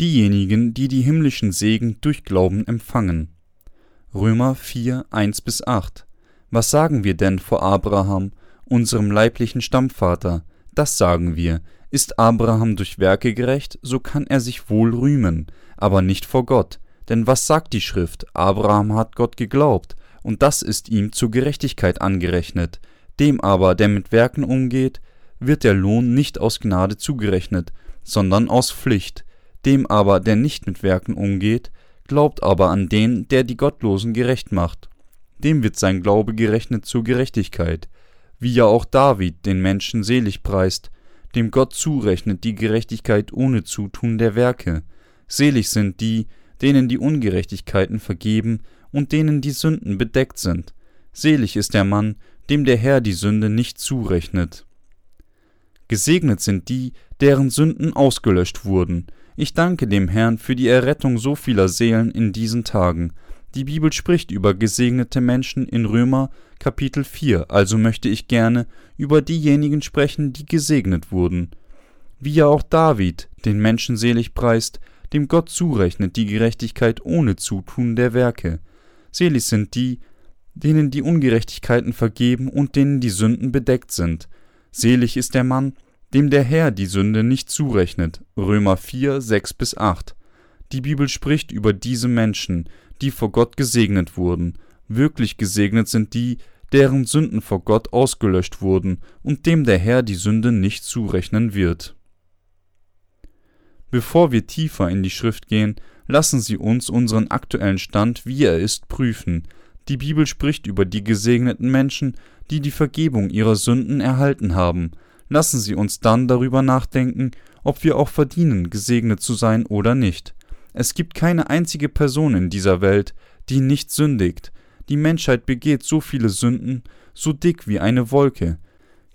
diejenigen, die die himmlischen Segen durch Glauben empfangen. Römer 4, 1 bis 8. Was sagen wir denn vor Abraham, unserem leiblichen Stammvater? Das sagen wir. Ist Abraham durch Werke gerecht, so kann er sich wohl rühmen, aber nicht vor Gott. Denn was sagt die Schrift? Abraham hat Gott geglaubt, und das ist ihm zur Gerechtigkeit angerechnet. Dem aber, der mit Werken umgeht, wird der Lohn nicht aus Gnade zugerechnet, sondern aus Pflicht. Dem aber, der nicht mit Werken umgeht, glaubt aber an den, der die Gottlosen gerecht macht. Dem wird sein Glaube gerechnet zur Gerechtigkeit, wie ja auch David den Menschen selig preist, dem Gott zurechnet die Gerechtigkeit ohne Zutun der Werke. Selig sind die, denen die Ungerechtigkeiten vergeben und denen die Sünden bedeckt sind. Selig ist der Mann, dem der Herr die Sünde nicht zurechnet. Gesegnet sind die, deren Sünden ausgelöscht wurden. Ich danke dem Herrn für die Errettung so vieler Seelen in diesen Tagen. Die Bibel spricht über gesegnete Menschen in Römer Kapitel 4, also möchte ich gerne über diejenigen sprechen, die gesegnet wurden. Wie ja auch David den Menschen selig preist, dem Gott zurechnet die Gerechtigkeit ohne Zutun der Werke. Selig sind die, denen die Ungerechtigkeiten vergeben und denen die Sünden bedeckt sind. Selig ist der Mann, dem der Herr die Sünde nicht zurechnet. Römer 4, 6 bis 8. Die Bibel spricht über diese Menschen, die vor Gott gesegnet wurden. Wirklich gesegnet sind die, deren Sünden vor Gott ausgelöscht wurden und dem der Herr die Sünde nicht zurechnen wird. Bevor wir tiefer in die Schrift gehen, lassen Sie uns unseren aktuellen Stand, wie er ist, prüfen. Die Bibel spricht über die gesegneten Menschen, die die Vergebung ihrer Sünden erhalten haben. Lassen Sie uns dann darüber nachdenken, ob wir auch verdienen, gesegnet zu sein oder nicht. Es gibt keine einzige Person in dieser Welt, die nicht sündigt. Die Menschheit begeht so viele Sünden, so dick wie eine Wolke.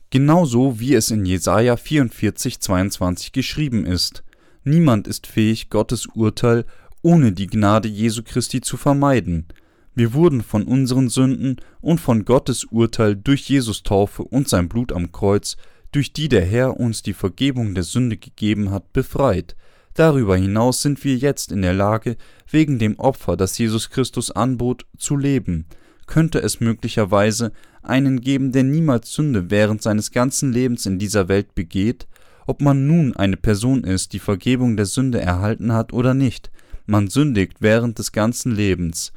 Genauso wie es in Jesaja 44, 22 geschrieben ist. Niemand ist fähig, Gottes Urteil ohne die Gnade Jesu Christi zu vermeiden. Wir wurden von unseren Sünden und von Gottes Urteil durch Jesus Taufe und sein Blut am Kreuz, durch die der Herr uns die Vergebung der Sünde gegeben hat, befreit. Darüber hinaus sind wir jetzt in der Lage, wegen dem Opfer, das Jesus Christus anbot, zu leben. Könnte es möglicherweise einen geben, der niemals Sünde während seines ganzen Lebens in dieser Welt begeht? ob man nun eine Person ist, die Vergebung der Sünde erhalten hat oder nicht, man sündigt während des ganzen Lebens.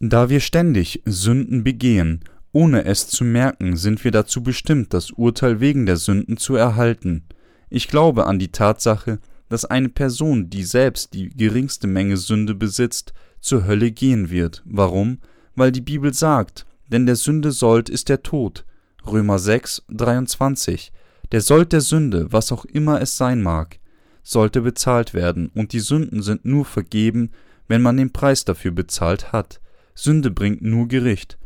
Da wir ständig Sünden begehen, ohne es zu merken, sind wir dazu bestimmt, das Urteil wegen der Sünden zu erhalten. Ich glaube an die Tatsache, dass eine Person, die selbst die geringste Menge Sünde besitzt, zur Hölle gehen wird. Warum? Weil die Bibel sagt, denn der Sünde Sold ist der Tod. Römer 6, 23. Der Sold der Sünde, was auch immer es sein mag, sollte bezahlt werden, und die Sünden sind nur vergeben, wenn man den Preis dafür bezahlt hat. Sünde bringt nur Gericht.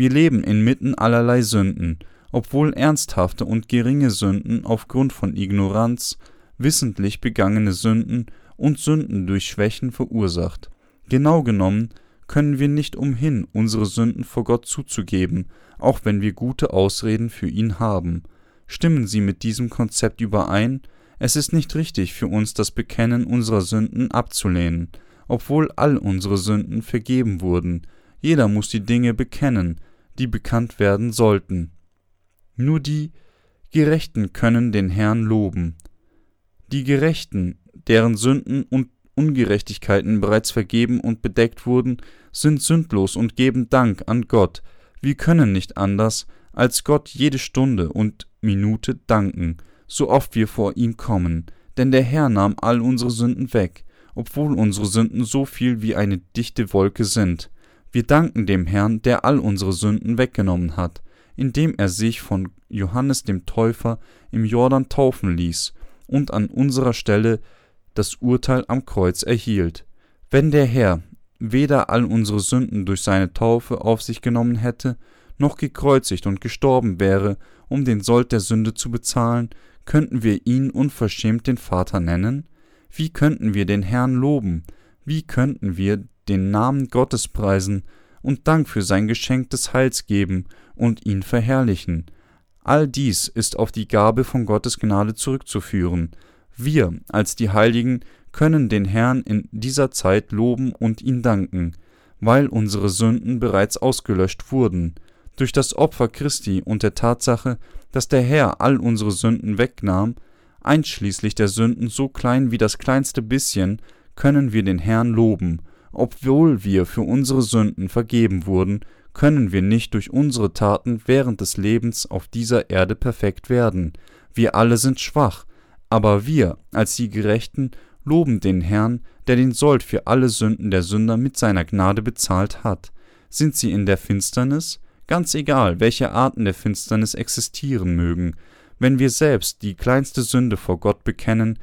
Wir leben inmitten allerlei Sünden, obwohl ernsthafte und geringe Sünden aufgrund von Ignoranz, wissentlich begangene Sünden und Sünden durch Schwächen verursacht. Genau genommen können wir nicht umhin, unsere Sünden vor Gott zuzugeben, auch wenn wir gute Ausreden für ihn haben. Stimmen Sie mit diesem Konzept überein? Es ist nicht richtig für uns, das Bekennen unserer Sünden abzulehnen, obwohl all unsere Sünden vergeben wurden. Jeder muss die Dinge bekennen, die bekannt werden sollten. Nur die Gerechten können den Herrn loben. Die Gerechten, deren Sünden und Ungerechtigkeiten bereits vergeben und bedeckt wurden, sind sündlos und geben Dank an Gott. Wir können nicht anders, als Gott jede Stunde und Minute danken, so oft wir vor ihm kommen, denn der Herr nahm all unsere Sünden weg, obwohl unsere Sünden so viel wie eine dichte Wolke sind. Wir danken dem Herrn, der all unsere Sünden weggenommen hat, indem er sich von Johannes dem Täufer im Jordan taufen ließ und an unserer Stelle das Urteil am Kreuz erhielt. Wenn der Herr weder all unsere Sünden durch seine Taufe auf sich genommen hätte, noch gekreuzigt und gestorben wäre, um den Sold der Sünde zu bezahlen, könnten wir ihn unverschämt den Vater nennen? Wie könnten wir den Herrn loben? Wie könnten wir den Namen Gottes preisen und Dank für sein Geschenk des Heils geben und ihn verherrlichen? All dies ist auf die Gabe von Gottes Gnade zurückzuführen. Wir als die Heiligen können den Herrn in dieser Zeit loben und ihn danken, weil unsere Sünden bereits ausgelöscht wurden. Durch das Opfer Christi und der Tatsache, dass der Herr all unsere Sünden wegnahm, einschließlich der Sünden so klein wie das kleinste bisschen, können wir den Herrn loben. Obwohl wir für unsere Sünden vergeben wurden, können wir nicht durch unsere Taten während des Lebens auf dieser Erde perfekt werden. Wir alle sind schwach, aber wir, als die Gerechten, loben den Herrn, der den Sold für alle Sünden der Sünder mit seiner Gnade bezahlt hat. Sind sie in der Finsternis? Ganz egal, welche Arten der Finsternis existieren mögen. Wenn wir selbst die kleinste Sünde vor Gott bekennen,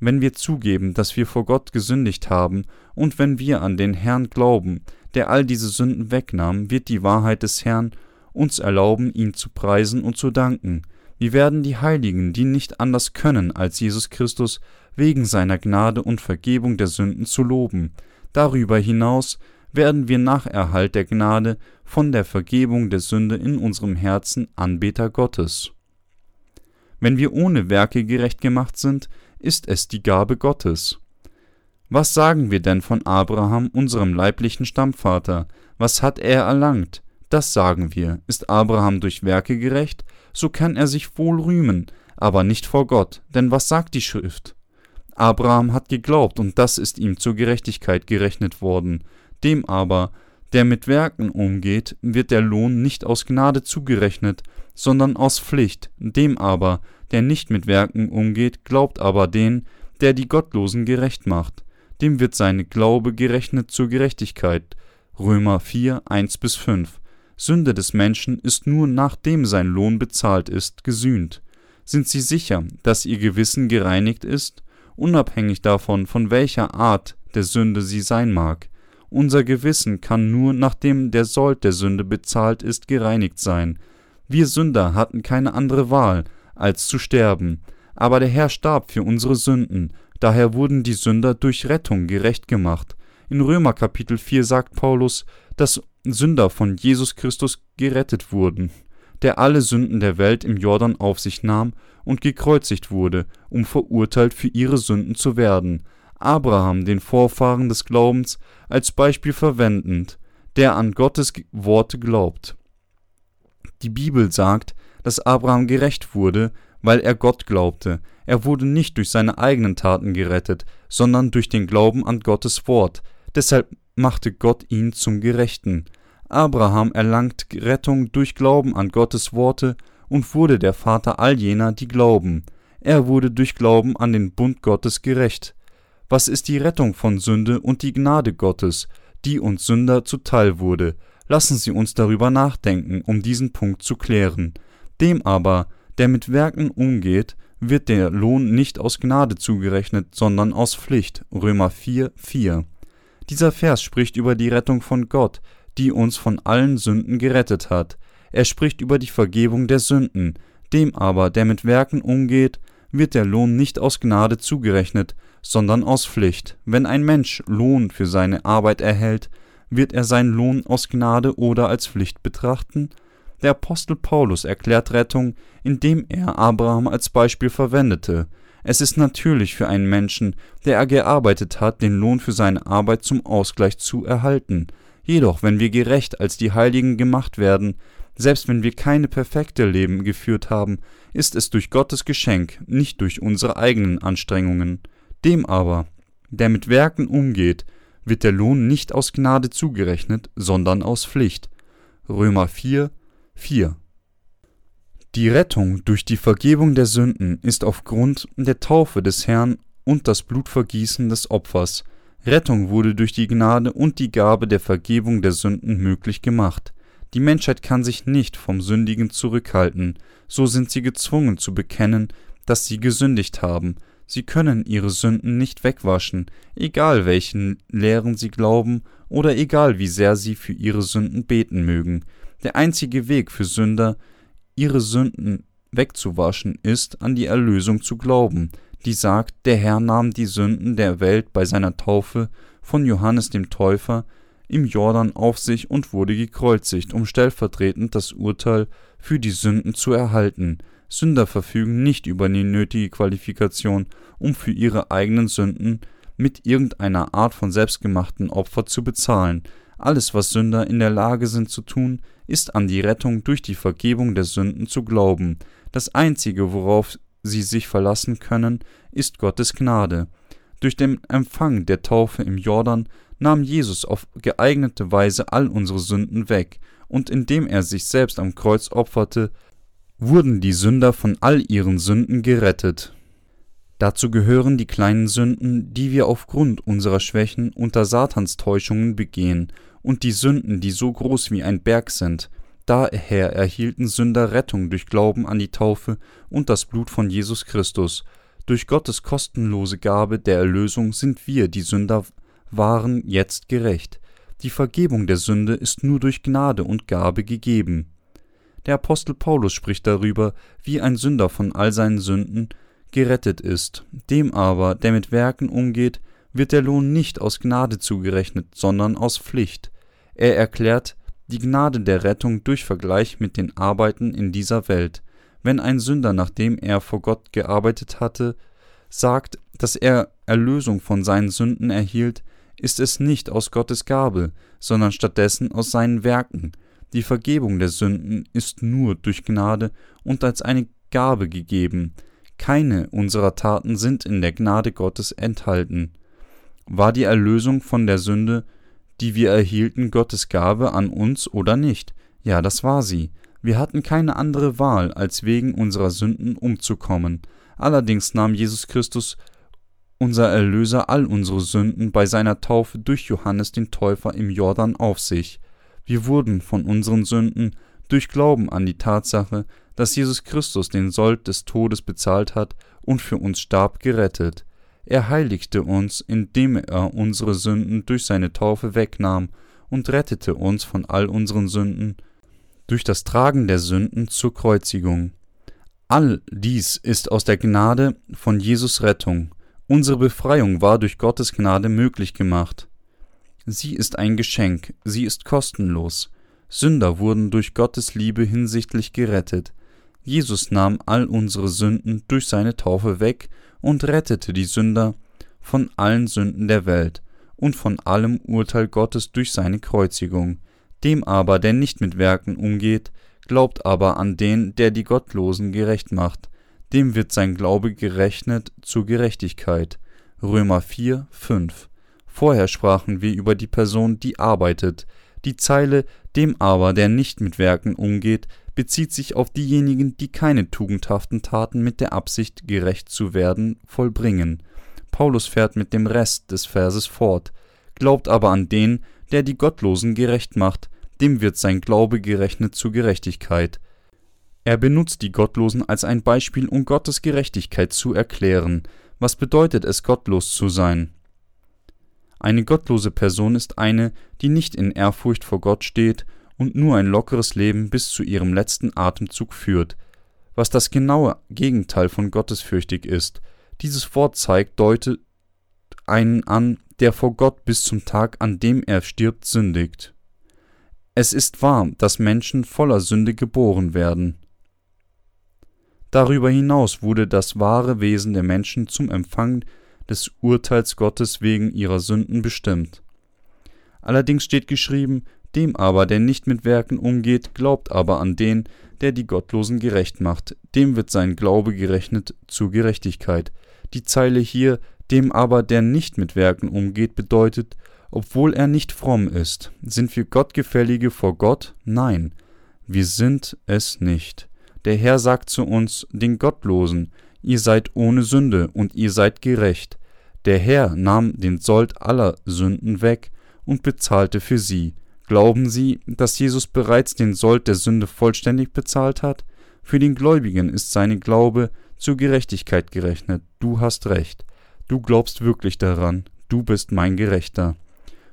wenn wir zugeben, dass wir vor Gott gesündigt haben, und wenn wir an den Herrn glauben, der all diese Sünden wegnahm, wird die Wahrheit des Herrn uns erlauben, ihn zu preisen und zu danken. Wir werden die Heiligen, die nicht anders können, als Jesus Christus wegen seiner Gnade und Vergebung der Sünden zu loben. Darüber hinaus werden wir nach Erhalt der Gnade von der Vergebung der Sünde in unserem Herzen Anbeter Gottes. Wenn wir ohne Werke gerecht gemacht sind, ist es die Gabe Gottes. Was sagen wir denn von Abraham, unserem leiblichen Stammvater? Was hat er erlangt? Das sagen wir. Ist Abraham durch Werke gerecht? so kann er sich wohl rühmen, aber nicht vor Gott. Denn was sagt die Schrift? Abraham hat geglaubt, und das ist ihm zur Gerechtigkeit gerechnet worden. Dem aber, der mit Werken umgeht, wird der Lohn nicht aus Gnade zugerechnet, sondern aus Pflicht. Dem aber, der nicht mit Werken umgeht, glaubt aber den, der die Gottlosen gerecht macht. Dem wird seine Glaube gerechnet zur Gerechtigkeit. Römer 4, 1 bis 5. Sünde des Menschen ist nur nachdem sein Lohn bezahlt ist, gesühnt. Sind Sie sicher, dass Ihr Gewissen gereinigt ist, unabhängig davon, von welcher Art der Sünde sie sein mag? Unser Gewissen kann nur nachdem der Sold der Sünde bezahlt ist, gereinigt sein. Wir Sünder hatten keine andere Wahl, als zu sterben. Aber der Herr starb für unsere Sünden, daher wurden die Sünder durch Rettung gerecht gemacht. In Römer Kapitel 4 sagt Paulus, dass Sünder von Jesus Christus gerettet wurden, der alle Sünden der Welt im Jordan auf sich nahm und gekreuzigt wurde, um verurteilt für ihre Sünden zu werden, Abraham, den Vorfahren des Glaubens, als Beispiel verwendend, der an Gottes Worte glaubt. Die Bibel sagt, dass Abraham gerecht wurde, weil er Gott glaubte. Er wurde nicht durch seine eigenen Taten gerettet, sondern durch den Glauben an Gottes Wort. Deshalb machte Gott ihn zum Gerechten. Abraham erlangt Rettung durch Glauben an Gottes Worte und wurde der Vater all jener, die glauben. Er wurde durch Glauben an den Bund Gottes gerecht. Was ist die Rettung von Sünde und die Gnade Gottes, die uns Sünder zuteil wurde? Lassen Sie uns darüber nachdenken, um diesen Punkt zu klären. Dem aber, der mit Werken umgeht, wird der Lohn nicht aus Gnade zugerechnet, sondern aus Pflicht. Römer 4, 4. Dieser Vers spricht über die Rettung von Gott, die uns von allen Sünden gerettet hat. Er spricht über die Vergebung der Sünden. Dem aber, der mit Werken umgeht, wird der Lohn nicht aus Gnade zugerechnet, sondern aus Pflicht. Wenn ein Mensch Lohn für seine Arbeit erhält, wird er seinen Lohn aus Gnade oder als Pflicht betrachten? Der Apostel Paulus erklärt Rettung, indem er Abraham als Beispiel verwendete. Es ist natürlich für einen Menschen, der er gearbeitet hat, den Lohn für seine Arbeit zum Ausgleich zu erhalten. Jedoch, wenn wir gerecht als die Heiligen gemacht werden, selbst wenn wir keine perfekte Leben geführt haben, ist es durch Gottes Geschenk, nicht durch unsere eigenen Anstrengungen. Dem aber, der mit Werken umgeht, wird der Lohn nicht aus Gnade zugerechnet, sondern aus Pflicht. Römer 4, 4 die Rettung durch die Vergebung der Sünden ist aufgrund der Taufe des Herrn und das Blutvergießen des Opfers. Rettung wurde durch die Gnade und die Gabe der Vergebung der Sünden möglich gemacht. Die Menschheit kann sich nicht vom Sündigen zurückhalten, so sind sie gezwungen zu bekennen, dass sie gesündigt haben. Sie können ihre Sünden nicht wegwaschen, egal welchen Lehren sie glauben oder egal wie sehr sie für ihre Sünden beten mögen. Der einzige Weg für Sünder ihre Sünden wegzuwaschen ist, an die Erlösung zu glauben, die sagt, der Herr nahm die Sünden der Welt bei seiner Taufe von Johannes dem Täufer im Jordan auf sich und wurde gekreuzigt, um stellvertretend das Urteil für die Sünden zu erhalten. Sünder verfügen nicht über die nötige Qualifikation, um für ihre eigenen Sünden mit irgendeiner Art von selbstgemachten Opfer zu bezahlen. Alles, was Sünder in der Lage sind zu tun, ist an die Rettung durch die Vergebung der Sünden zu glauben. Das Einzige, worauf sie sich verlassen können, ist Gottes Gnade. Durch den Empfang der Taufe im Jordan nahm Jesus auf geeignete Weise all unsere Sünden weg, und indem er sich selbst am Kreuz opferte, wurden die Sünder von all ihren Sünden gerettet. Dazu gehören die kleinen Sünden, die wir aufgrund unserer Schwächen unter Satans Täuschungen begehen, und die Sünden, die so groß wie ein Berg sind. Daher erhielten Sünder Rettung durch Glauben an die Taufe und das Blut von Jesus Christus. Durch Gottes kostenlose Gabe der Erlösung sind wir, die Sünder waren, jetzt gerecht. Die Vergebung der Sünde ist nur durch Gnade und Gabe gegeben. Der Apostel Paulus spricht darüber, wie ein Sünder von all seinen Sünden gerettet ist. Dem aber, der mit Werken umgeht, wird der Lohn nicht aus Gnade zugerechnet, sondern aus Pflicht. Er erklärt die Gnade der Rettung durch Vergleich mit den Arbeiten in dieser Welt. Wenn ein Sünder, nachdem er vor Gott gearbeitet hatte, sagt, dass er Erlösung von seinen Sünden erhielt, ist es nicht aus Gottes Gabe, sondern stattdessen aus seinen Werken. Die Vergebung der Sünden ist nur durch Gnade und als eine Gabe gegeben, keine unserer Taten sind in der Gnade Gottes enthalten. War die Erlösung von der Sünde, die wir erhielten, Gottes Gabe an uns oder nicht? Ja, das war sie. Wir hatten keine andere Wahl, als wegen unserer Sünden umzukommen. Allerdings nahm Jesus Christus, unser Erlöser, all unsere Sünden bei seiner Taufe durch Johannes den Täufer im Jordan auf sich. Wir wurden von unseren Sünden durch Glauben an die Tatsache, dass Jesus Christus den Sold des Todes bezahlt hat und für uns starb, gerettet. Er heiligte uns, indem er unsere Sünden durch seine Taufe wegnahm und rettete uns von all unseren Sünden durch das Tragen der Sünden zur Kreuzigung. All dies ist aus der Gnade von Jesus Rettung. Unsere Befreiung war durch Gottes Gnade möglich gemacht. Sie ist ein Geschenk, sie ist kostenlos. Sünder wurden durch Gottes Liebe hinsichtlich gerettet. Jesus nahm all unsere Sünden durch seine Taufe weg und rettete die Sünder von allen Sünden der Welt und von allem Urteil Gottes durch seine Kreuzigung. Dem aber, der nicht mit Werken umgeht, glaubt aber an den, der die Gottlosen gerecht macht, dem wird sein Glaube gerechnet zur Gerechtigkeit. Römer 4, 5. Vorher sprachen wir über die Person, die arbeitet. Die Zeile, dem aber, der nicht mit Werken umgeht, bezieht sich auf diejenigen, die keine tugendhaften Taten mit der Absicht, gerecht zu werden, vollbringen. Paulus fährt mit dem Rest des Verses fort, glaubt aber an den, der die Gottlosen gerecht macht, dem wird sein Glaube gerechnet zur Gerechtigkeit. Er benutzt die Gottlosen als ein Beispiel, um Gottes Gerechtigkeit zu erklären. Was bedeutet es, gottlos zu sein? Eine gottlose Person ist eine, die nicht in Ehrfurcht vor Gott steht und nur ein lockeres Leben bis zu ihrem letzten Atemzug führt, was das genaue Gegenteil von gottesfürchtig ist. Dieses Wort zeigt, deutet einen an, der vor Gott bis zum Tag, an dem er stirbt, sündigt. Es ist wahr, dass Menschen voller Sünde geboren werden. Darüber hinaus wurde das wahre Wesen der Menschen zum Empfang des Urteils Gottes wegen ihrer Sünden bestimmt. Allerdings steht geschrieben, dem aber, der nicht mit Werken umgeht, glaubt aber an den, der die Gottlosen gerecht macht, dem wird sein Glaube gerechnet zur Gerechtigkeit. Die Zeile hier, dem aber, der nicht mit Werken umgeht, bedeutet, obwohl er nicht fromm ist. Sind wir Gottgefällige vor Gott? Nein, wir sind es nicht. Der Herr sagt zu uns, den Gottlosen, ihr seid ohne Sünde und ihr seid gerecht. Der Herr nahm den Sold aller Sünden weg und bezahlte für sie. Glauben Sie, dass Jesus bereits den Sold der Sünde vollständig bezahlt hat? Für den Gläubigen ist seine Glaube zur Gerechtigkeit gerechnet. Du hast recht. Du glaubst wirklich daran. Du bist mein Gerechter.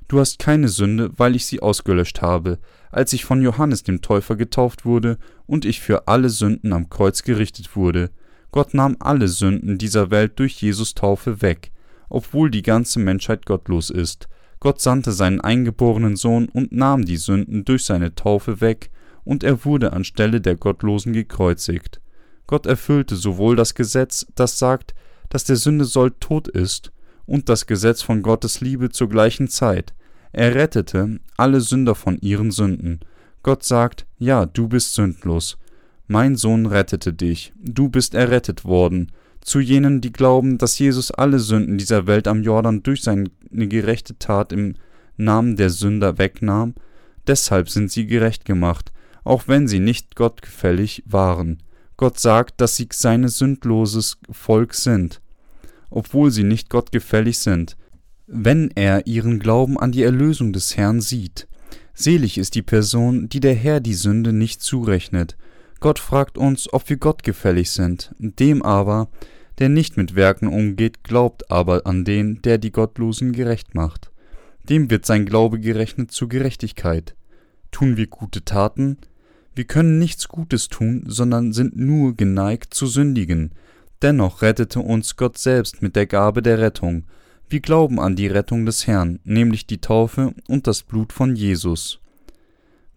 Du hast keine Sünde, weil ich sie ausgelöscht habe, als ich von Johannes dem Täufer getauft wurde und ich für alle Sünden am Kreuz gerichtet wurde. Gott nahm alle Sünden dieser Welt durch Jesus Taufe weg, obwohl die ganze Menschheit gottlos ist. Gott sandte seinen eingeborenen Sohn und nahm die Sünden durch seine Taufe weg, und er wurde anstelle der Gottlosen gekreuzigt. Gott erfüllte sowohl das Gesetz, das sagt, dass der Sünde soll tot ist, und das Gesetz von Gottes Liebe zur gleichen Zeit. Er rettete alle Sünder von ihren Sünden. Gott sagt, ja, du bist sündlos. Mein Sohn rettete dich, du bist errettet worden. Zu jenen, die glauben, dass Jesus alle Sünden dieser Welt am Jordan durch seine gerechte Tat im Namen der Sünder wegnahm, deshalb sind sie gerecht gemacht, auch wenn sie nicht gottgefällig waren. Gott sagt, dass sie sein sündloses Volk sind, obwohl sie nicht gottgefällig sind, wenn er ihren Glauben an die Erlösung des Herrn sieht. Selig ist die Person, die der Herr die Sünde nicht zurechnet. Gott fragt uns, ob wir gottgefällig sind. Dem aber, der nicht mit Werken umgeht, glaubt aber an den, der die Gottlosen gerecht macht. Dem wird sein Glaube gerechnet zur Gerechtigkeit. Tun wir gute Taten? Wir können nichts Gutes tun, sondern sind nur geneigt zu sündigen. Dennoch rettete uns Gott selbst mit der Gabe der Rettung, wir glauben an die Rettung des Herrn, nämlich die Taufe und das Blut von Jesus.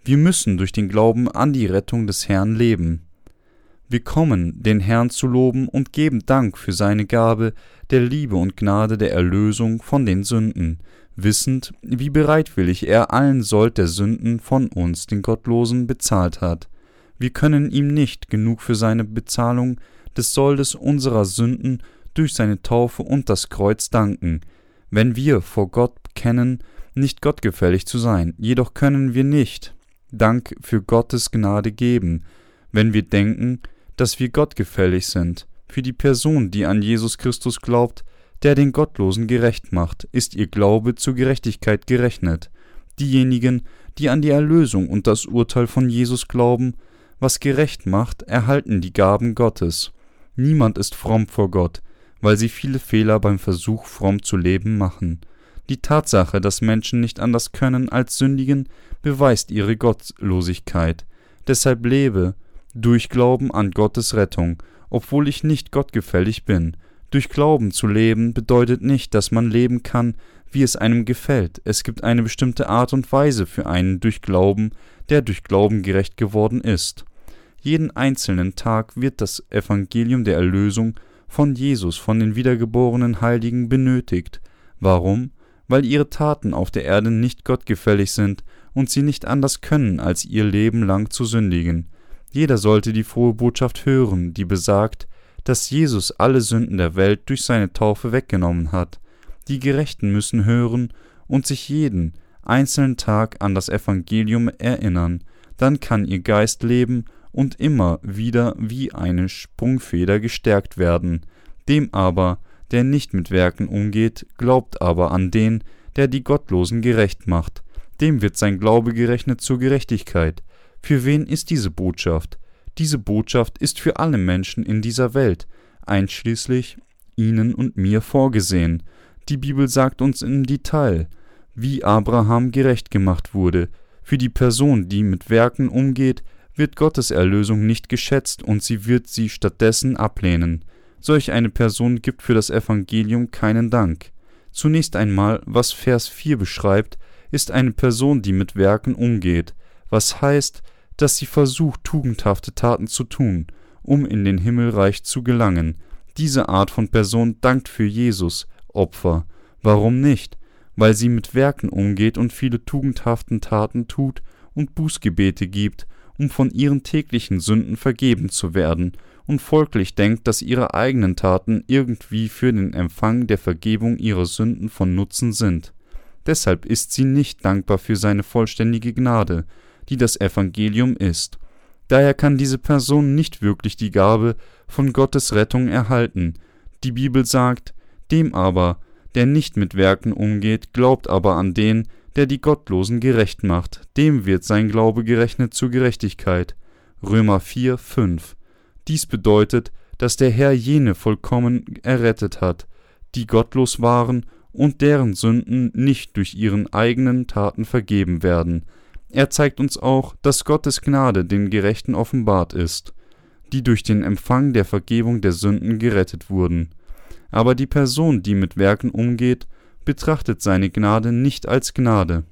Wir müssen durch den Glauben an die Rettung des Herrn leben. Wir kommen, den Herrn zu loben und geben Dank für seine Gabe der Liebe und Gnade der Erlösung von den Sünden, wissend, wie bereitwillig er allen Sold der Sünden von uns, den Gottlosen, bezahlt hat. Wir können ihm nicht genug für seine Bezahlung des Soldes unserer Sünden durch seine Taufe und das Kreuz danken, wenn wir vor Gott kennen, nicht gottgefällig zu sein, jedoch können wir nicht Dank für Gottes Gnade geben, wenn wir denken, dass wir gottgefällig sind. Für die Person, die an Jesus Christus glaubt, der den Gottlosen gerecht macht, ist ihr Glaube zur Gerechtigkeit gerechnet. Diejenigen, die an die Erlösung und das Urteil von Jesus glauben, was gerecht macht, erhalten die Gaben Gottes. Niemand ist fromm vor Gott, weil sie viele Fehler beim Versuch, fromm zu leben, machen. Die Tatsache, dass Menschen nicht anders können als sündigen, beweist ihre Gottlosigkeit. Deshalb lebe durch Glauben an Gottes Rettung, obwohl ich nicht gottgefällig bin. Durch Glauben zu leben bedeutet nicht, dass man leben kann, wie es einem gefällt. Es gibt eine bestimmte Art und Weise für einen durch Glauben, der durch Glauben gerecht geworden ist. Jeden einzelnen Tag wird das Evangelium der Erlösung von Jesus, von den wiedergeborenen Heiligen benötigt. Warum? Weil ihre Taten auf der Erde nicht gottgefällig sind und sie nicht anders können, als ihr Leben lang zu sündigen. Jeder sollte die frohe Botschaft hören, die besagt, dass Jesus alle Sünden der Welt durch seine Taufe weggenommen hat. Die Gerechten müssen hören und sich jeden einzelnen Tag an das Evangelium erinnern, dann kann ihr Geist leben und immer wieder wie eine Sprungfeder gestärkt werden. Dem aber, der nicht mit Werken umgeht, glaubt aber an den, der die Gottlosen gerecht macht, dem wird sein Glaube gerechnet zur Gerechtigkeit. Für wen ist diese Botschaft? Diese Botschaft ist für alle Menschen in dieser Welt, einschließlich Ihnen und mir vorgesehen. Die Bibel sagt uns im Detail, wie Abraham gerecht gemacht wurde. Für die Person, die mit Werken umgeht, wird Gottes Erlösung nicht geschätzt und sie wird sie stattdessen ablehnen. Solch eine Person gibt für das Evangelium keinen Dank. Zunächst einmal, was Vers 4 beschreibt, ist eine Person, die mit Werken umgeht, was heißt, dass sie versucht, tugendhafte Taten zu tun, um in den Himmelreich zu gelangen. Diese Art von Person dankt für Jesus Opfer. Warum nicht? Weil sie mit Werken umgeht und viele tugendhaften Taten tut und Bußgebete gibt um von ihren täglichen Sünden vergeben zu werden und folglich denkt, dass ihre eigenen Taten irgendwie für den Empfang der Vergebung ihrer Sünden von Nutzen sind. Deshalb ist sie nicht dankbar für seine vollständige Gnade, die das Evangelium ist. Daher kann diese Person nicht wirklich die Gabe von Gottes Rettung erhalten. Die Bibel sagt, dem aber, der nicht mit Werken umgeht, glaubt aber an den, der die Gottlosen gerecht macht, dem wird sein Glaube gerechnet zur Gerechtigkeit. Römer 4, 5. Dies bedeutet, dass der Herr jene vollkommen errettet hat, die gottlos waren und deren Sünden nicht durch ihren eigenen Taten vergeben werden. Er zeigt uns auch, dass Gottes Gnade den Gerechten offenbart ist, die durch den Empfang der Vergebung der Sünden gerettet wurden. Aber die Person, die mit Werken umgeht, betrachtet seine Gnade nicht als Gnade.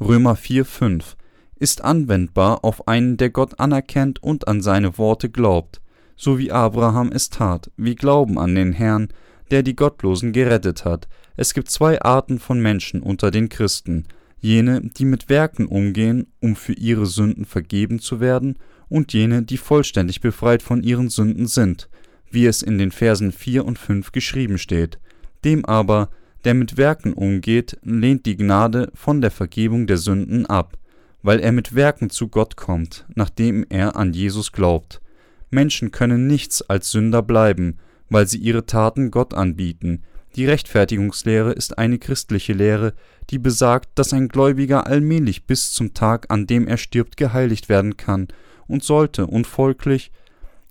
Römer 4,5 ist anwendbar auf einen, der Gott anerkennt und an seine Worte glaubt, so wie Abraham es tat. Wir glauben an den Herrn, der die Gottlosen gerettet hat. Es gibt zwei Arten von Menschen unter den Christen, jene, die mit Werken umgehen, um für ihre Sünden vergeben zu werden, und jene, die vollständig befreit von ihren Sünden sind, wie es in den Versen 4 und 5 geschrieben steht. Dem aber, der mit Werken umgeht, lehnt die Gnade von der Vergebung der Sünden ab, weil er mit Werken zu Gott kommt, nachdem er an Jesus glaubt. Menschen können nichts als Sünder bleiben, weil sie ihre Taten Gott anbieten, die Rechtfertigungslehre ist eine christliche Lehre, die besagt, dass ein Gläubiger allmählich bis zum Tag, an dem er stirbt, geheiligt werden kann und sollte, und folglich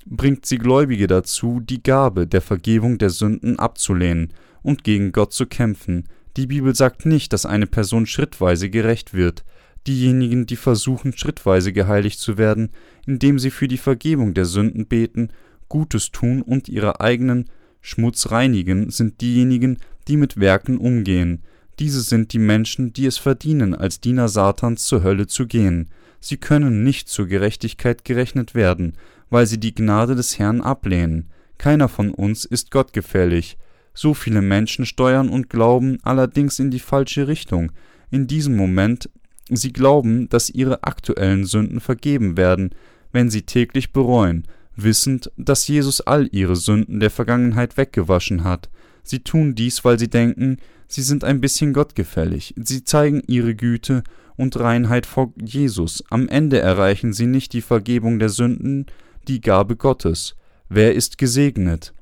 bringt sie Gläubige dazu, die Gabe der Vergebung der Sünden abzulehnen und gegen Gott zu kämpfen. Die Bibel sagt nicht, dass eine Person schrittweise gerecht wird. Diejenigen, die versuchen, schrittweise geheiligt zu werden, indem sie für die Vergebung der Sünden beten, Gutes tun und ihre eigenen Schmutz reinigen, sind diejenigen, die mit Werken umgehen. Diese sind die Menschen, die es verdienen, als Diener Satans zur Hölle zu gehen. Sie können nicht zur Gerechtigkeit gerechnet werden, weil sie die Gnade des Herrn ablehnen. Keiner von uns ist gottgefällig. So viele Menschen steuern und glauben allerdings in die falsche Richtung. In diesem Moment, sie glauben, dass ihre aktuellen Sünden vergeben werden, wenn sie täglich bereuen, wissend, dass Jesus all ihre Sünden der Vergangenheit weggewaschen hat. Sie tun dies, weil sie denken, sie sind ein bisschen gottgefällig. Sie zeigen ihre Güte und Reinheit vor Jesus. Am Ende erreichen sie nicht die Vergebung der Sünden, die Gabe Gottes. Wer ist gesegnet?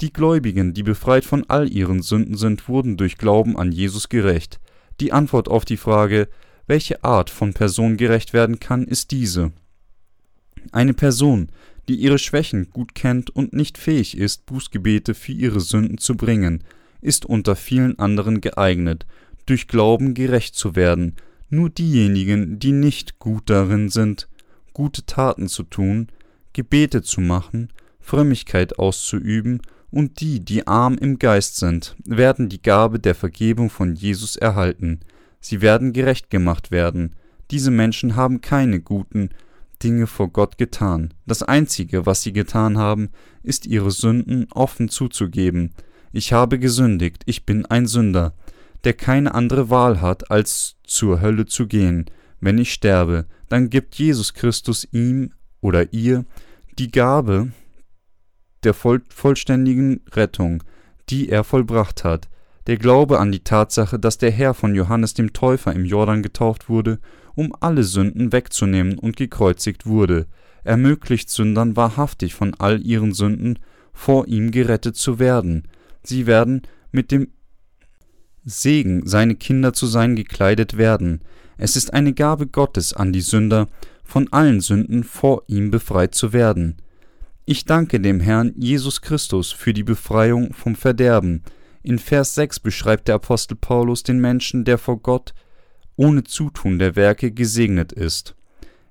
Die Gläubigen, die befreit von all ihren Sünden sind, wurden durch Glauben an Jesus gerecht. Die Antwort auf die Frage, welche Art von Person gerecht werden kann, ist diese. Eine Person, die ihre Schwächen gut kennt und nicht fähig ist, Bußgebete für ihre Sünden zu bringen, ist unter vielen anderen geeignet, durch Glauben gerecht zu werden. Nur diejenigen, die nicht gut darin sind, gute Taten zu tun, Gebete zu machen, Frömmigkeit auszuüben und die, die arm im Geist sind, werden die Gabe der Vergebung von Jesus erhalten. Sie werden gerecht gemacht werden. Diese Menschen haben keine guten, Dinge vor Gott getan. Das Einzige, was sie getan haben, ist ihre Sünden offen zuzugeben. Ich habe gesündigt, ich bin ein Sünder, der keine andere Wahl hat, als zur Hölle zu gehen. Wenn ich sterbe, dann gibt Jesus Christus ihm oder ihr die Gabe der voll vollständigen Rettung, die er vollbracht hat. Der Glaube an die Tatsache, dass der Herr von Johannes dem Täufer im Jordan getauft wurde um alle Sünden wegzunehmen und gekreuzigt wurde, ermöglicht Sündern wahrhaftig von all ihren Sünden vor ihm gerettet zu werden. Sie werden mit dem Segen, seine Kinder zu sein, gekleidet werden. Es ist eine Gabe Gottes an die Sünder, von allen Sünden vor ihm befreit zu werden. Ich danke dem Herrn Jesus Christus für die Befreiung vom Verderben. In Vers 6 beschreibt der Apostel Paulus den Menschen, der vor Gott ohne Zutun der Werke gesegnet ist.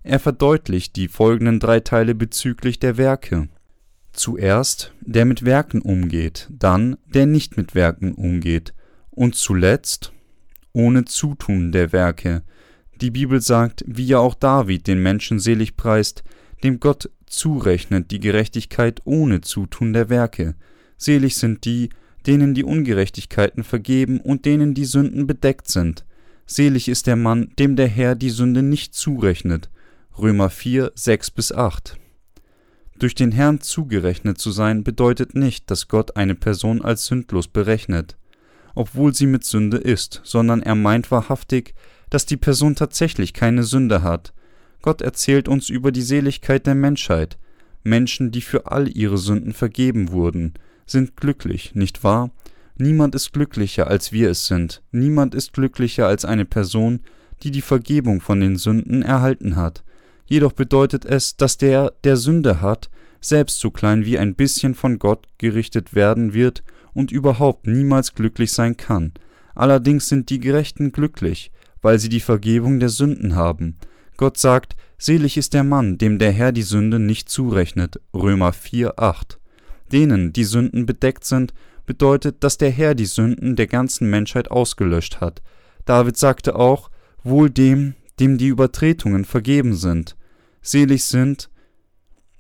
Er verdeutlicht die folgenden drei Teile bezüglich der Werke. Zuerst der mit Werken umgeht, dann der nicht mit Werken umgeht und zuletzt ohne Zutun der Werke. Die Bibel sagt, wie ja auch David den Menschen selig preist, dem Gott zurechnet die Gerechtigkeit ohne Zutun der Werke. Selig sind die, denen die Ungerechtigkeiten vergeben und denen die Sünden bedeckt sind. Selig ist der Mann, dem der Herr die Sünde nicht zurechnet. Römer 4, 6 bis 8. Durch den Herrn zugerechnet zu sein bedeutet nicht, dass Gott eine Person als sündlos berechnet, obwohl sie mit Sünde ist, sondern er meint wahrhaftig, dass die Person tatsächlich keine Sünde hat. Gott erzählt uns über die Seligkeit der Menschheit. Menschen, die für all ihre Sünden vergeben wurden, sind glücklich, nicht wahr? Niemand ist glücklicher, als wir es sind. Niemand ist glücklicher als eine Person, die die Vergebung von den Sünden erhalten hat. Jedoch bedeutet es, dass der, der Sünde hat, selbst so klein wie ein bisschen von Gott gerichtet werden wird und überhaupt niemals glücklich sein kann. Allerdings sind die Gerechten glücklich, weil sie die Vergebung der Sünden haben. Gott sagt, selig ist der Mann, dem der Herr die Sünde nicht zurechnet. Römer 4, 8. Denen, die Sünden bedeckt sind, bedeutet, dass der Herr die Sünden der ganzen Menschheit ausgelöscht hat. David sagte auch, wohl dem, dem die Übertretungen vergeben sind. Selig sind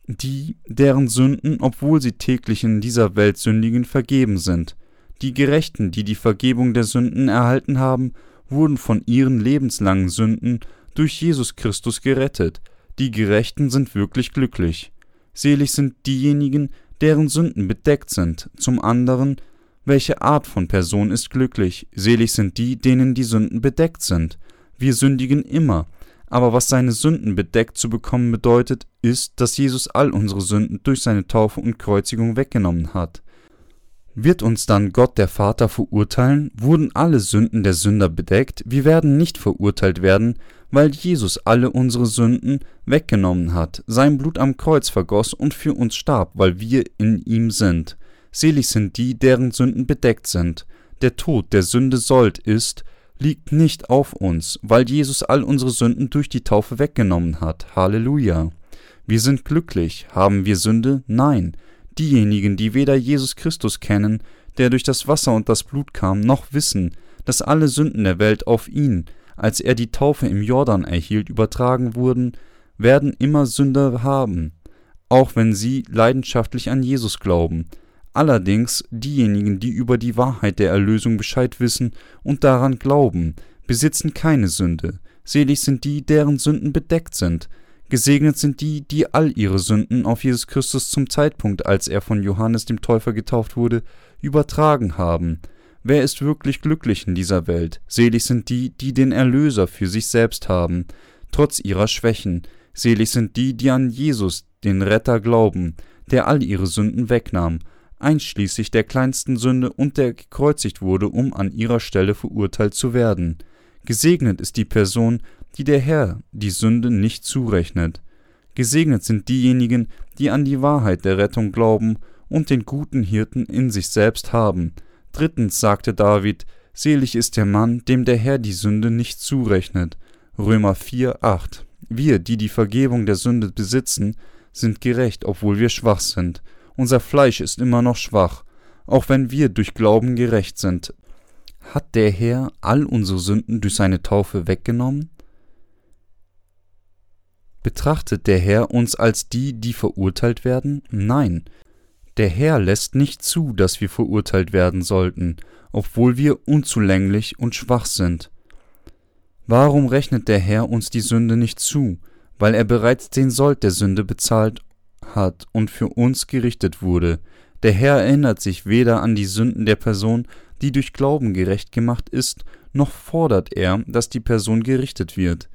die, deren Sünden, obwohl sie täglich in dieser Welt sündigen, vergeben sind. Die Gerechten, die die Vergebung der Sünden erhalten haben, wurden von ihren lebenslangen Sünden durch Jesus Christus gerettet. Die Gerechten sind wirklich glücklich. Selig sind diejenigen, deren Sünden bedeckt sind. Zum anderen, welche Art von Person ist glücklich? Selig sind die, denen die Sünden bedeckt sind. Wir sündigen immer, aber was seine Sünden bedeckt zu bekommen bedeutet, ist, dass Jesus all unsere Sünden durch seine Taufe und Kreuzigung weggenommen hat. Wird uns dann Gott der Vater verurteilen? Wurden alle Sünden der Sünder bedeckt? Wir werden nicht verurteilt werden, weil Jesus alle unsere Sünden weggenommen hat, sein Blut am Kreuz vergoss und für uns starb, weil wir in ihm sind. Selig sind die, deren Sünden bedeckt sind. Der Tod der Sünde sollt ist, liegt nicht auf uns, weil Jesus all unsere Sünden durch die Taufe weggenommen hat. Halleluja. Wir sind glücklich. Haben wir Sünde? Nein. Diejenigen, die weder Jesus Christus kennen, der durch das Wasser und das Blut kam, noch wissen, dass alle Sünden der Welt auf ihn, als er die Taufe im Jordan erhielt, übertragen wurden, werden immer Sünder haben, auch wenn sie leidenschaftlich an Jesus glauben. Allerdings diejenigen, die über die Wahrheit der Erlösung Bescheid wissen und daran glauben, besitzen keine Sünde. Selig sind die, deren Sünden bedeckt sind. Gesegnet sind die, die all ihre Sünden auf Jesus Christus zum Zeitpunkt, als er von Johannes dem Täufer getauft wurde, übertragen haben. Wer ist wirklich glücklich in dieser Welt? Selig sind die, die den Erlöser für sich selbst haben, trotz ihrer Schwächen. Selig sind die, die an Jesus, den Retter, glauben, der all ihre Sünden wegnahm, einschließlich der kleinsten Sünde und der gekreuzigt wurde, um an ihrer Stelle verurteilt zu werden. Gesegnet ist die Person, die der Herr die Sünde nicht zurechnet. Gesegnet sind diejenigen, die an die Wahrheit der Rettung glauben und den guten Hirten in sich selbst haben, Drittens sagte David, Selig ist der Mann, dem der Herr die Sünde nicht zurechnet. Römer 4, 8. Wir, die die Vergebung der Sünde besitzen, sind gerecht, obwohl wir schwach sind. Unser Fleisch ist immer noch schwach, auch wenn wir durch Glauben gerecht sind. Hat der Herr all unsere Sünden durch seine Taufe weggenommen? Betrachtet der Herr uns als die, die verurteilt werden? Nein, der Herr lässt nicht zu, dass wir verurteilt werden sollten, obwohl wir unzulänglich und schwach sind. Warum rechnet der Herr uns die Sünde nicht zu? Weil er bereits den Sold der Sünde bezahlt hat und für uns gerichtet wurde. Der Herr erinnert sich weder an die Sünden der Person, die durch Glauben gerecht gemacht ist, noch fordert er, dass die Person gerichtet wird.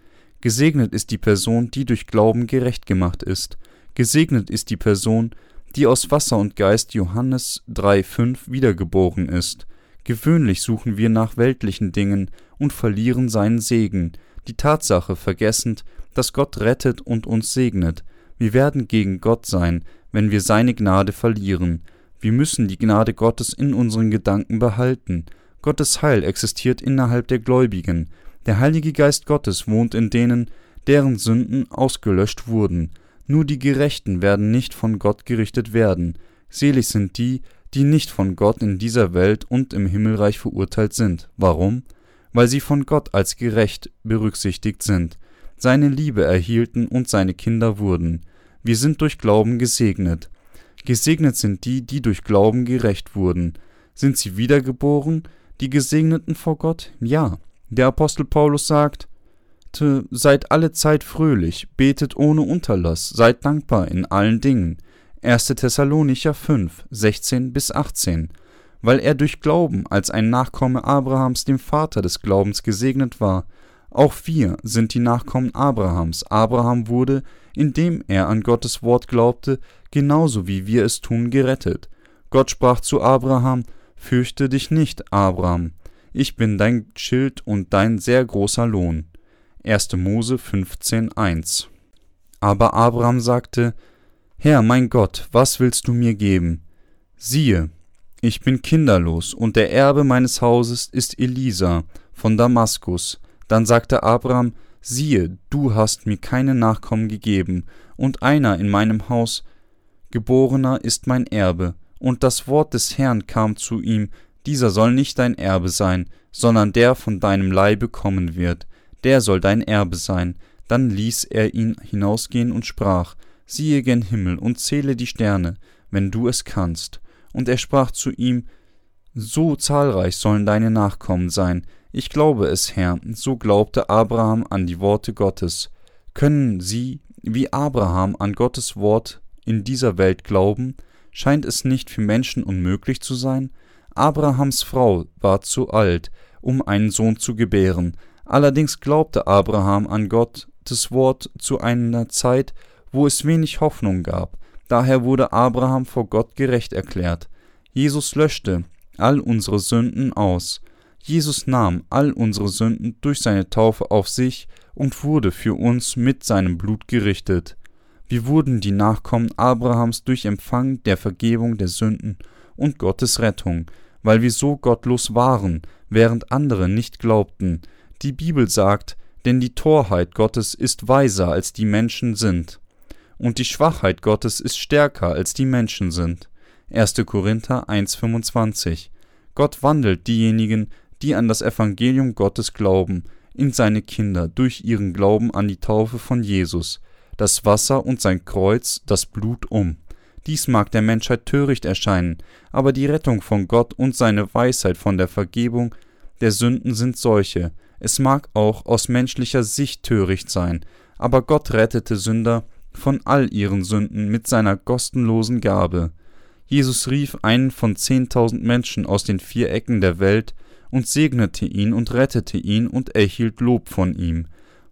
Gesegnet ist die Person, die durch Glauben gerecht gemacht ist. Gesegnet ist die Person, die aus Wasser und Geist Johannes 3,5 wiedergeboren ist. Gewöhnlich suchen wir nach weltlichen Dingen und verlieren seinen Segen, die Tatsache vergessend, dass Gott rettet und uns segnet. Wir werden gegen Gott sein, wenn wir seine Gnade verlieren. Wir müssen die Gnade Gottes in unseren Gedanken behalten. Gottes Heil existiert innerhalb der Gläubigen. Der Heilige Geist Gottes wohnt in denen, deren Sünden ausgelöscht wurden. Nur die Gerechten werden nicht von Gott gerichtet werden. Selig sind die, die nicht von Gott in dieser Welt und im Himmelreich verurteilt sind. Warum? Weil sie von Gott als gerecht berücksichtigt sind, seine Liebe erhielten und seine Kinder wurden. Wir sind durch Glauben gesegnet. Gesegnet sind die, die durch Glauben gerecht wurden. Sind sie wiedergeboren, die Gesegneten vor Gott? Ja. Der Apostel Paulus sagt, seid alle Zeit fröhlich, betet ohne Unterlass, seid dankbar in allen Dingen. 1. Thessalonicher 5, 16 bis 18. Weil er durch Glauben als ein Nachkomme Abrahams dem Vater des Glaubens gesegnet war. Auch wir sind die Nachkommen Abrahams. Abraham wurde, indem er an Gottes Wort glaubte, genauso wie wir es tun, gerettet. Gott sprach zu Abraham, Fürchte dich nicht, Abraham, ich bin dein Schild und dein sehr großer Lohn. 1. Mose 15,1 Aber Abraham sagte, Herr mein Gott, was willst du mir geben? Siehe, ich bin kinderlos, und der Erbe meines Hauses ist Elisa von Damaskus. Dann sagte Abraham, siehe, du hast mir keine Nachkommen gegeben, und einer in meinem Haus geborener ist mein Erbe. Und das Wort des Herrn kam zu ihm, dieser soll nicht dein Erbe sein, sondern der von deinem Leibe kommen wird der soll dein Erbe sein. Dann ließ er ihn hinausgehen und sprach, siehe gen Himmel und zähle die Sterne, wenn du es kannst. Und er sprach zu ihm, So zahlreich sollen deine Nachkommen sein. Ich glaube es, Herr, so glaubte Abraham an die Worte Gottes. Können Sie, wie Abraham, an Gottes Wort in dieser Welt glauben? Scheint es nicht für Menschen unmöglich zu sein? Abrahams Frau war zu alt, um einen Sohn zu gebären. Allerdings glaubte Abraham an Gottes Wort zu einer Zeit, wo es wenig Hoffnung gab. Daher wurde Abraham vor Gott gerecht erklärt. Jesus löschte all unsere Sünden aus. Jesus nahm all unsere Sünden durch seine Taufe auf sich und wurde für uns mit seinem Blut gerichtet. Wir wurden die Nachkommen Abrahams durch Empfang der Vergebung der Sünden und Gottes Rettung, weil wir so gottlos waren, während andere nicht glaubten. Die Bibel sagt, denn die Torheit Gottes ist weiser als die Menschen sind, und die Schwachheit Gottes ist stärker als die Menschen sind. 1. Korinther 1,25 Gott wandelt diejenigen, die an das Evangelium Gottes glauben, in seine Kinder durch ihren Glauben an die Taufe von Jesus, das Wasser und sein Kreuz, das Blut um. Dies mag der Menschheit töricht erscheinen, aber die Rettung von Gott und seine Weisheit von der Vergebung der Sünden sind solche. Es mag auch aus menschlicher Sicht töricht sein, aber Gott rettete Sünder von all ihren Sünden mit seiner kostenlosen Gabe. Jesus rief einen von zehntausend Menschen aus den vier Ecken der Welt und segnete ihn und rettete ihn und erhielt Lob von ihm.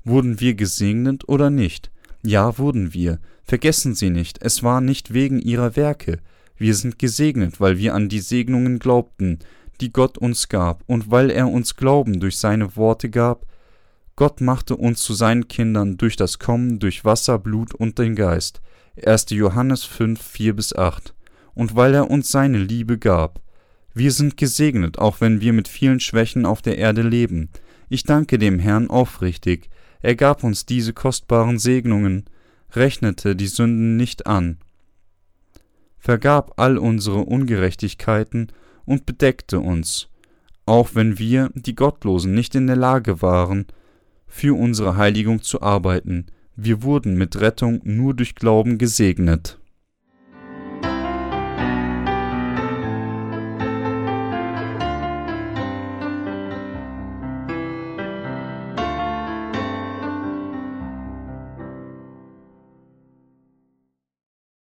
Wurden wir gesegnet oder nicht? Ja, wurden wir. Vergessen Sie nicht, es war nicht wegen ihrer Werke. Wir sind gesegnet, weil wir an die Segnungen glaubten, die Gott uns gab, und weil er uns Glauben durch seine Worte gab. Gott machte uns zu seinen Kindern durch das Kommen durch Wasser, Blut und den Geist. 1. Johannes 5, 4 bis 8 und weil er uns seine Liebe gab. Wir sind gesegnet, auch wenn wir mit vielen Schwächen auf der Erde leben. Ich danke dem Herrn aufrichtig. Er gab uns diese kostbaren Segnungen, rechnete die Sünden nicht an, vergab all unsere Ungerechtigkeiten und bedeckte uns, auch wenn wir, die Gottlosen, nicht in der Lage waren, für unsere Heiligung zu arbeiten. Wir wurden mit Rettung nur durch Glauben gesegnet.